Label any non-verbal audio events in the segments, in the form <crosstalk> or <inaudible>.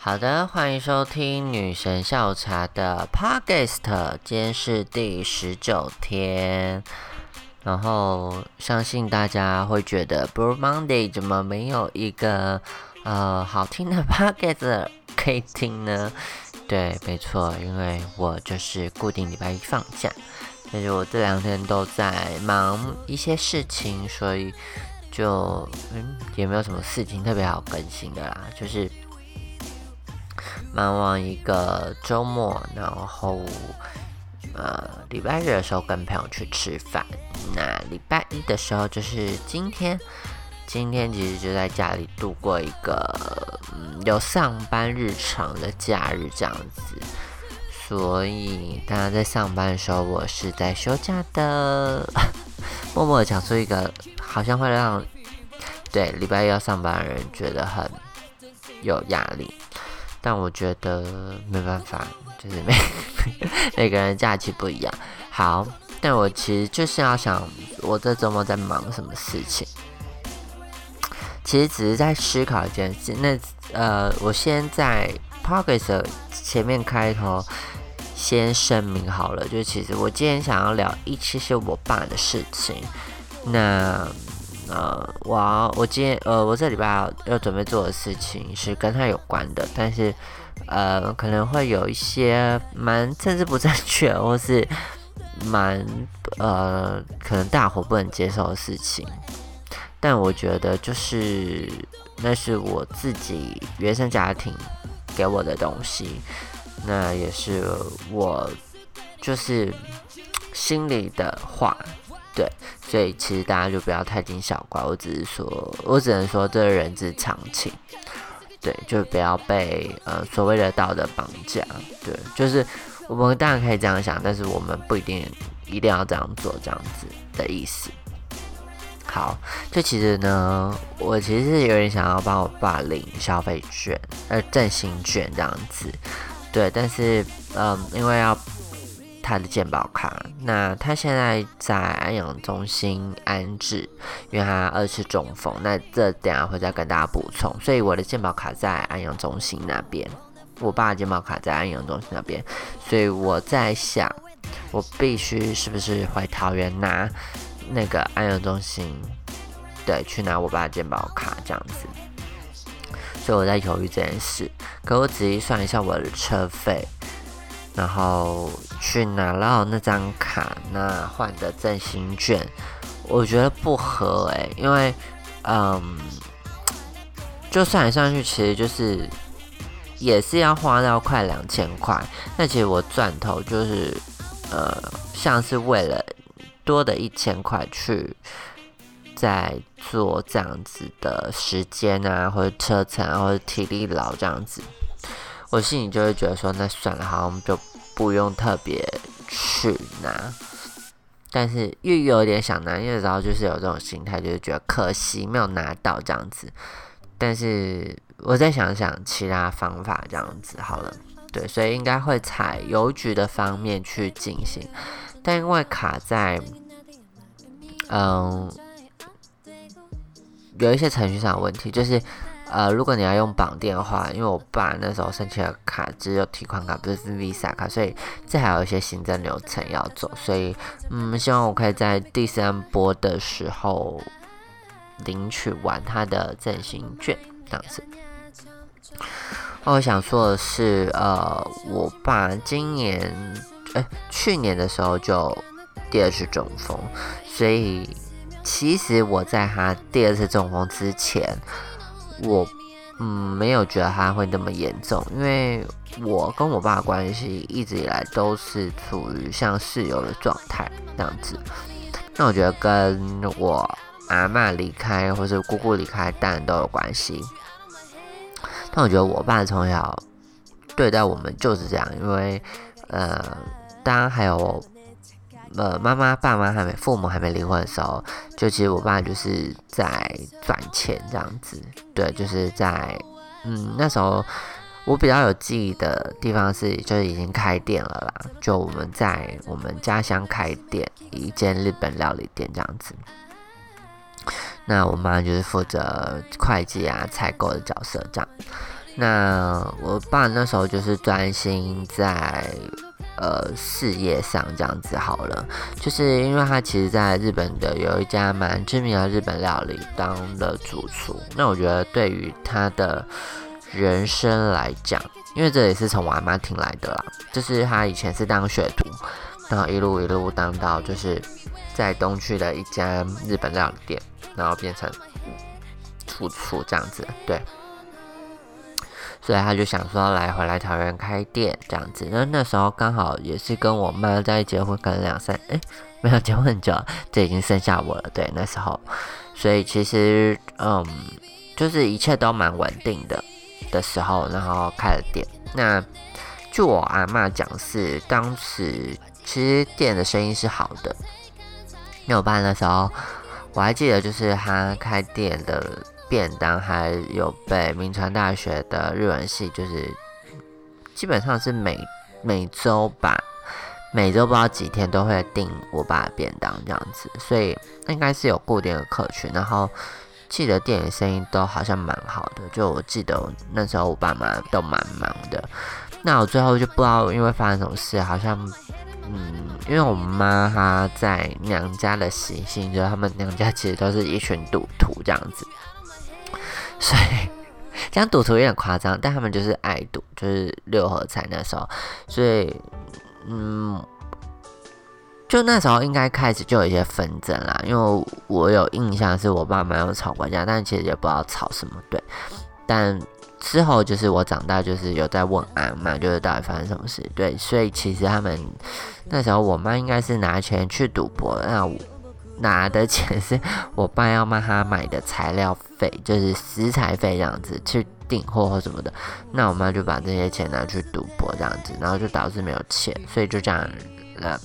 好的，欢迎收听女神下午茶的 Podcast，今天是第十九天。然后相信大家会觉得 Blue Monday 怎么没有一个呃好听的 <laughs> Podcast 可以听呢？对，没错，因为我就是固定礼拜一放假，但是我这两天都在忙一些事情，所以就嗯也没有什么事情特别好更新的啦，就是忙完一个周末，然后呃礼拜日的时候跟朋友去吃饭。那礼拜一的时候就是今天，今天其实就在家里度过一个嗯有上班日常的假日这样子，所以大家在上班的时候，我是在休假的。默默的讲出一个好像会让对礼拜一要上班的人觉得很有压力，但我觉得没办法，就是 <laughs> 每每个人假期不一样。好。但我其实就是要想，我这周末在忙什么事情？其实只是在思考一件事。那呃，我先在 Progress 前面开头先声明好了，就其实我今天想要聊一期是我爸的事情。那呃，我我今天呃，我这礼拜要要准备做的事情是跟他有关的，但是呃，可能会有一些蛮政治不正确，或是。蛮呃，可能大伙不能接受的事情，但我觉得就是那是我自己原生家庭给我的东西，那也是我就是心里的话，对，所以其实大家就不要太惊小怪，我只是说，我只能说这人之常情，对，就不要被呃所谓的道德绑架，对，就是。我们当然可以这样想，但是我们不一定一定要这样做，这样子的意思。好，就其实呢，我其实是有点想要帮我爸领消费券，呃，振兴券这样子。对，但是嗯，因为要他的健保卡，那他现在在安养中心安置，因为他二次中风，那这等下会再跟大家补充。所以我的健保卡在安养中心那边。我爸的健保卡在安阳中心那边，所以我在想，我必须是不是回桃园拿那个安阳中心，对，去拿我爸的健保卡这样子。所以我在犹豫这件事。可我仔细算一下我的车费，然后去拿到那张卡，那换的振兴券，我觉得不合诶，因为嗯，<tsk> 就算来算去，其实就是。也是要花到快两千块，那其实我赚头就是，呃，像是为了多的一千块去在做这样子的时间啊，或者车程啊，或者体力劳这样子，我心里就会觉得说，那算了，好像就不用特别去拿，但是又有点想拿，因为然后就是有这种心态，就是觉得可惜没有拿到这样子，但是。我再想想其他方法，这样子好了。对，所以应该会采邮局的方面去进行，但因为卡在，嗯，有一些程序上的问题，就是呃，如果你要用绑定的话，因为我爸那时候申请的卡只有提款卡，不是 Visa 卡，所以这还有一些行政流程要走，所以嗯，希望我可以在第三波的时候领取完他的振兴券，这样子。我想说的是，呃，我爸今年，哎，去年的时候就第二次中风，所以其实我在他第二次中风之前，我嗯没有觉得他会那么严重，因为我跟我爸关系一直以来都是处于像室友的状态这样子。那我觉得跟我阿妈离开或者姑姑离开当然都有关系。但我觉得我爸从小对待我们就是这样，因为呃，当然还有呃妈妈、爸妈还没、父母还没离婚的时候，就其实我爸就是在赚钱这样子。对，就是在嗯那时候我比较有记忆的地方是，就是已经开店了啦。就我们在我们家乡开店，一间日本料理店这样子。那我妈就是负责会计啊、采购的角色这样。那我爸那时候就是专心在呃事业上这样子好了，就是因为他其实在日本的有一家蛮知名的日本料理当的主厨。那我觉得对于他的人生来讲，因为这也是从我阿妈听来的啦，就是他以前是当学徒，然后一路一路当到就是在东区的一家日本料理店，然后变成主厨这样子，对。所以他就想说来回来桃园开店这样子。那那时候刚好也是跟我妈在结婚，可能两三哎没有结婚很久，这已经剩下我了。对，那时候，所以其实嗯，就是一切都蛮稳定的的时候，然后开了店。那据我阿妈讲，是当时其实店的生意是好的。没有办那时候，我还记得就是他开店的。便当还有被名传大学的日文系，就是基本上是每每周吧，每周不知道几天都会订我爸的便当这样子，所以应该是有固定的客群。然后记得店里生意都好像蛮好的，就我记得那时候我爸妈都蛮忙的。那我最后就不知道因为发生什么事，好像嗯，因为我妈她在娘家的习性，就是他们娘家其实都是一群赌徒这样子。<laughs> 所以讲赌徒有点夸张，但他们就是爱赌，就是六合彩那时候。所以，嗯，就那时候应该开始就有一些纷争啦。因为我有印象是我爸妈有吵过架，但其实也不知道吵什么。对，但之后就是我长大，就是有在问阿妈，就是到底发生什么事。对，所以其实他们那时候我妈应该是拿钱去赌博，那我。拿的钱是我爸要帮他买的材料费，就是食材费这样子去订货或什么的。那我妈就把这些钱拿去赌博这样子，然后就导致没有钱，所以就这样了，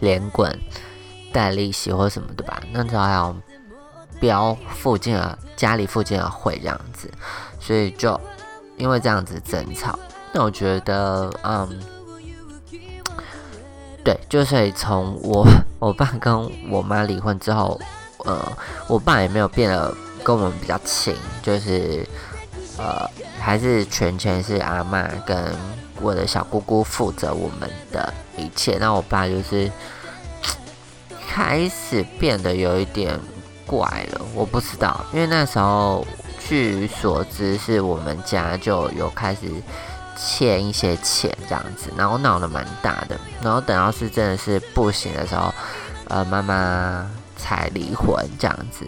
连滚带利息或什么的吧。那时候还有标附近的家里附近的会这样子，所以就因为这样子争吵。那我觉得，嗯。对，就是从我我爸跟我妈离婚之后，呃，我爸也没有变得跟我们比较亲，就是呃，还是全权是阿妈跟我的小姑姑负责我们的一切。那我爸就是开始变得有一点怪了，我不知道，因为那时候据所知是我们家就有开始。欠一些钱这样子，然后闹得蛮大的，然后等到是真的是不行的时候，呃，妈妈才离婚这样子，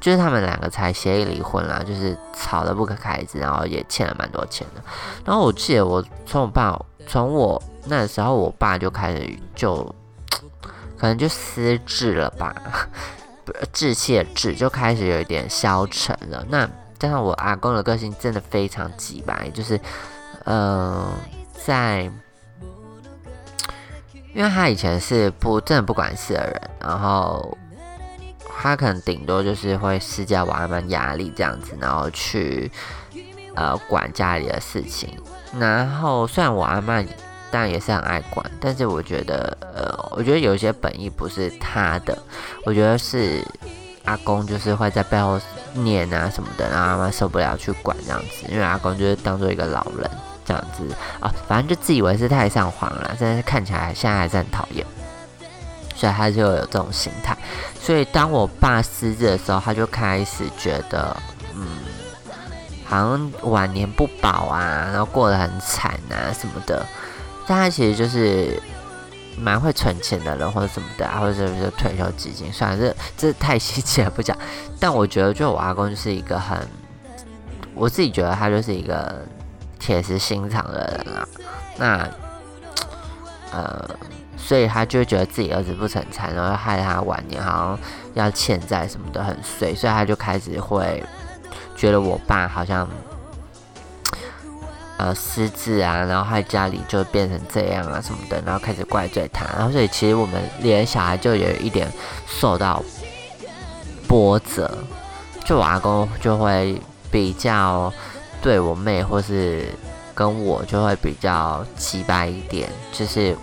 就是他们两个才协议离婚啦，就是吵得不可开交，然后也欠了蛮多钱的。然后我记得我从我爸从我那时候，我爸就开始就可能就失智了吧，志气的志就开始有一点消沉了。那加上我阿公的个性真的非常急白，就是，呃，在，因为他以前是不真的不管事的人，然后他可能顶多就是会施加我阿妈压力这样子，然后去呃管家里的事情。然后虽然我阿妈当然也是很爱管，但是我觉得，呃，我觉得有些本意不是他的，我觉得是阿公就是会在背后。念啊什么的，然后阿妈受不了去管这样子，因为阿公就是当做一个老人这样子啊，反正就自以为是太上皇了，但是看起来现在还是很讨厌，所以他就有这种心态。所以当我爸失智的时候，他就开始觉得，嗯，好像晚年不保啊，然后过得很惨啊什么的。但他其实就是。蛮会存钱的人或者什么的啊，或者是退休基金，算了，这这太细节了不讲。但我觉得，就我阿公就是一个很，我自己觉得他就是一个铁石心肠的人啊。那呃，所以他就觉得自己儿子不成才，然后害他晚年好像要欠债什么的很碎，所以他就开始会觉得我爸好像。呃，失智啊，然后害家里就变成这样啊什么的，然后开始怪罪他，然后所以其实我们连小孩就有一点受到波折，就我阿公就会比较对我妹或是跟我就会比较奇葩一点，就是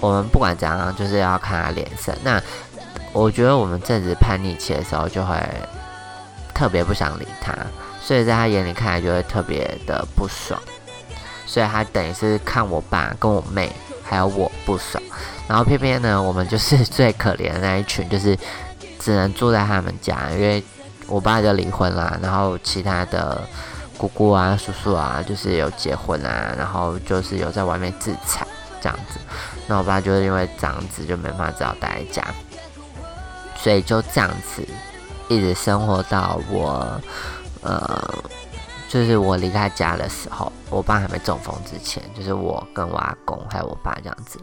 我们不管怎样，就是要看他脸色。那我觉得我们正值叛逆期的时候，就会特别不想理他。所以在他眼里看来就会特别的不爽，所以他等于是看我爸跟我妹还有我不爽，然后偏偏呢，我们就是 <laughs> 最可怜的那一群，就是只能住在他们家，因为我爸就离婚啦，然后其他的姑姑啊、叔叔啊，就是有结婚啊，然后就是有在外面自产这样子，那我爸就是因为这样子就没办法只好待在家，所以就这样子一直生活到我。呃，就是我离开家的时候，我爸还没中风之前，就是我跟我阿公还有我爸这样子。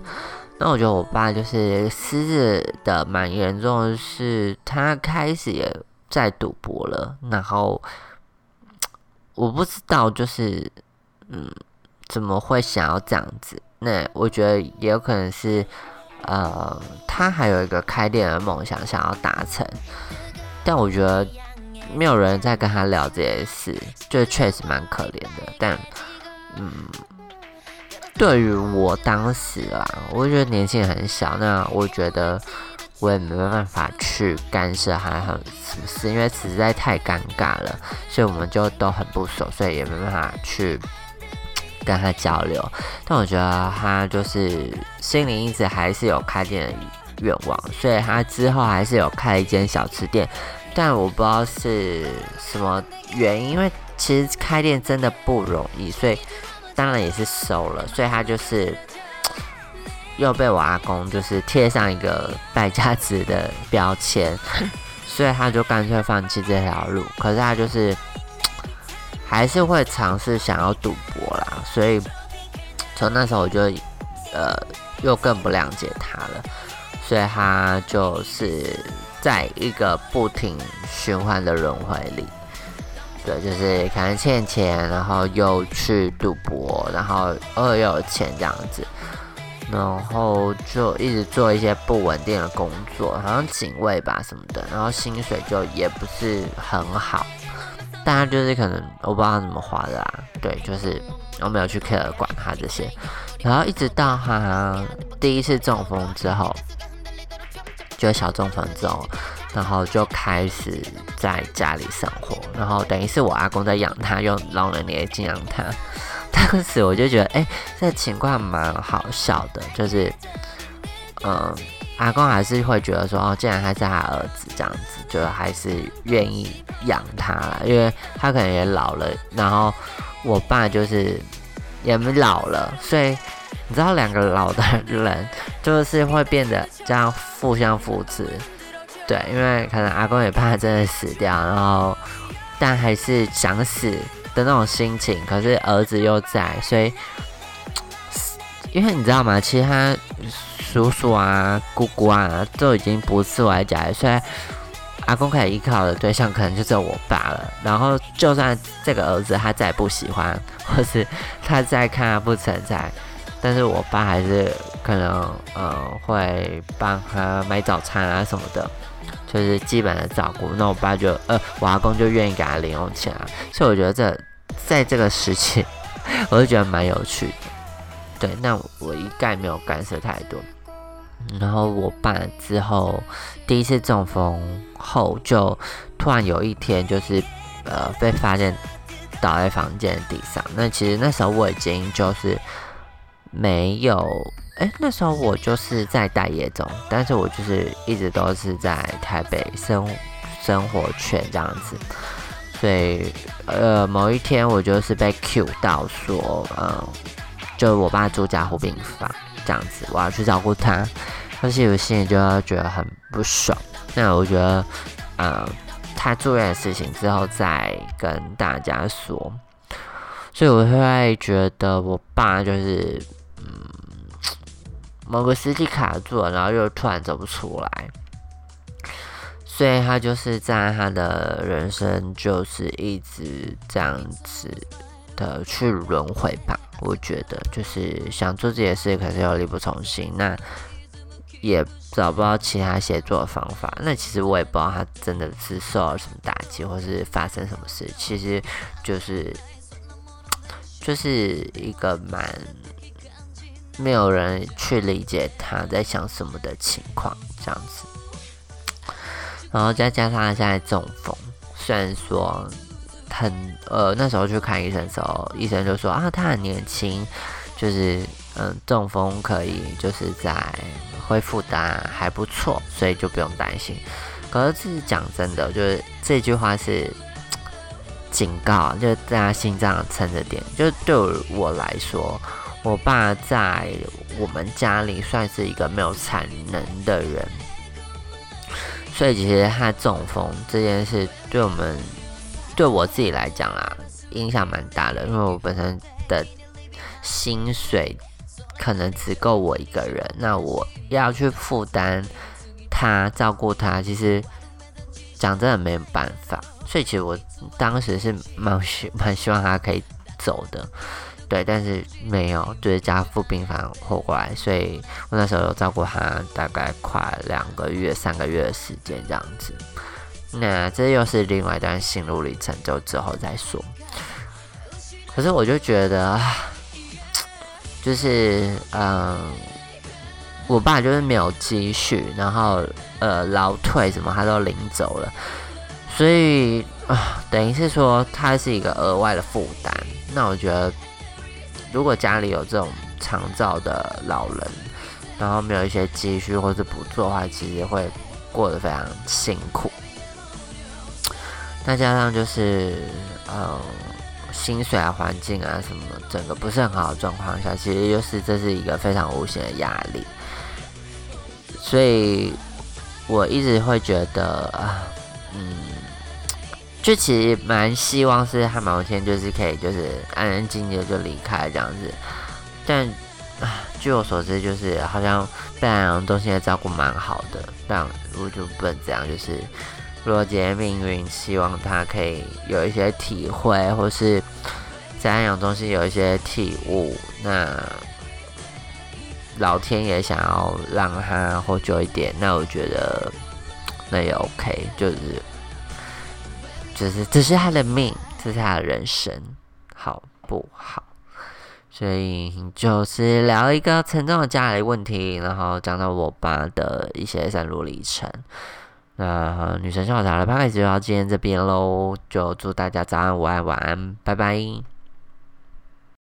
那我觉得我爸就是失智的蛮严重的是，他开始也在赌博了。然后我不知道，就是嗯，怎么会想要这样子？那我觉得也有可能是，呃，他还有一个开店的梦想想要达成，但我觉得。没有人在跟他聊这些事，就确实蛮可怜的。但，嗯，对于我当时啊，我觉得年纪很小，那我觉得我也没办法去干涉他很什么事，因为实在太尴尬了，所以我们就都很不熟，所以也没办法去跟他交流。但我觉得他就是心里一直还是有开店的愿望，所以他之后还是有开一间小吃店。但我不知道是什么原因，因为其实开店真的不容易，所以当然也是收了，所以他就是又被我阿公就是贴上一个败家子的标签，<laughs> 所以他就干脆放弃这条路。可是他就是 <tsk> 还是会尝试想要赌博啦，所以从那时候我就呃又更不谅解他了，所以他就是。在一个不停循环的轮回里，对，就是可能欠钱，然后又去赌博，然后又有钱这样子，然后就一直做一些不稳定的工作，好像警卫吧什么的，然后薪水就也不是很好，大家就是可能我不知道怎么花的啦，对，就是我没有去 care 管他这些，然后一直到他第一次中风之后。就小中风之后，然后就开始在家里生活，然后等于是我阿公在养他，用老人年金养他。当时我就觉得，哎，这情况蛮好笑的，就是，嗯，阿公还是会觉得说，哦，既然他是他儿子，这样子，就还是愿意养他了，因为他可能也老了，然后我爸就是也没老了，所以。你知道两个老的人就是会变得这样互相扶持，对，因为可能阿公也怕他真的死掉，然后但还是想死的那种心情，可是儿子又在，所以因为你知道吗？其实他叔叔啊、姑姑啊都已经不是我家所以阿公可以依靠的对象可能就只有我爸了。然后就算这个儿子他再不喜欢，或是他再看他不存在。但是我爸还是可能呃会帮他买早餐啊什么的，就是基本的照顾。那我爸就呃我阿公就愿意给他零用钱啊，所以我觉得这在这个时期，我就觉得蛮有趣的。对，那我一概没有干涉太多。然后我爸之后第一次中风后，就突然有一天就是呃被发现倒在房间的地上。那其实那时候我已经就是。没有，哎，那时候我就是在待业中，但是我就是一直都是在台北生生活圈这样子，所以呃，某一天我就是被 Q 到说，嗯，就我爸住家护病房这样子，我要去照顾他，但是我心里就觉得很不爽。那我觉得，呃，他住院的事情之后再跟大家说，所以我会觉得我爸就是。某个时期卡住了，然后又突然走不出来，所以他就是在他的人生就是一直这样子的去轮回吧。我觉得就是想做这些事，可是又力不从心，那也找不到其他写作的方法。那其实我也不知道他真的是受了什么打击，或是发生什么事。其实就是就是一个蛮。没有人去理解他在想什么的情况，这样子，然后再加上他现在中风，虽然说很呃那时候去看医生的时候，医生就说啊他很年轻，就是嗯中风可以就是在恢复的还不错，所以就不用担心。可是讲真的，就是这句话是警告，就是大家心脏撑着点。就对我来说，我爸在我们家里算是一个没有产能的人。所以其实他中风这件事，对我们对我自己来讲啦，影响蛮大的。因为我本身的薪水可能只够我一个人，那我要去负担他照顾他，其实讲真的没有办法。所以其实我当时是蛮希蛮希望他可以走的。对，但是没有，就是家父病房活过来，所以我那时候有照顾他大概快两个月、三个月的时间这样子。那这又是另外一段心路历程，就之后再说。可是我就觉得，就是嗯，我爸就是没有积蓄，然后呃老退什么他都领走了，所以啊，等于是说他是一个额外的负担。那我觉得。如果家里有这种长照的老人，然后没有一些积蓄或者补助的话，其实会过得非常辛苦。再加上就是，嗯，薪水啊、环境啊什么，整个不是很好的状况下，其实就是这是一个非常无形的压力。所以我一直会觉得啊，嗯。就其实蛮希望是汉堡天就是可以就是安安静静的就离开这样子，但啊，据我所知就是好像贝安阳都现在照顾蛮好的，但我就不能这样，就是若杰命运希望他可以有一些体会，或是在安养中心有一些体悟，那老天也想要让他活久一点，那我觉得那也 OK，就是。只是，这是他的命，这是他的人生，好不好？所以就是聊一个沉重的家里问题，然后讲到我爸的一些三路历程。那女神笑话茶的 p 开始就到今天这边喽，就祝大家早安、午安、晚安，拜拜。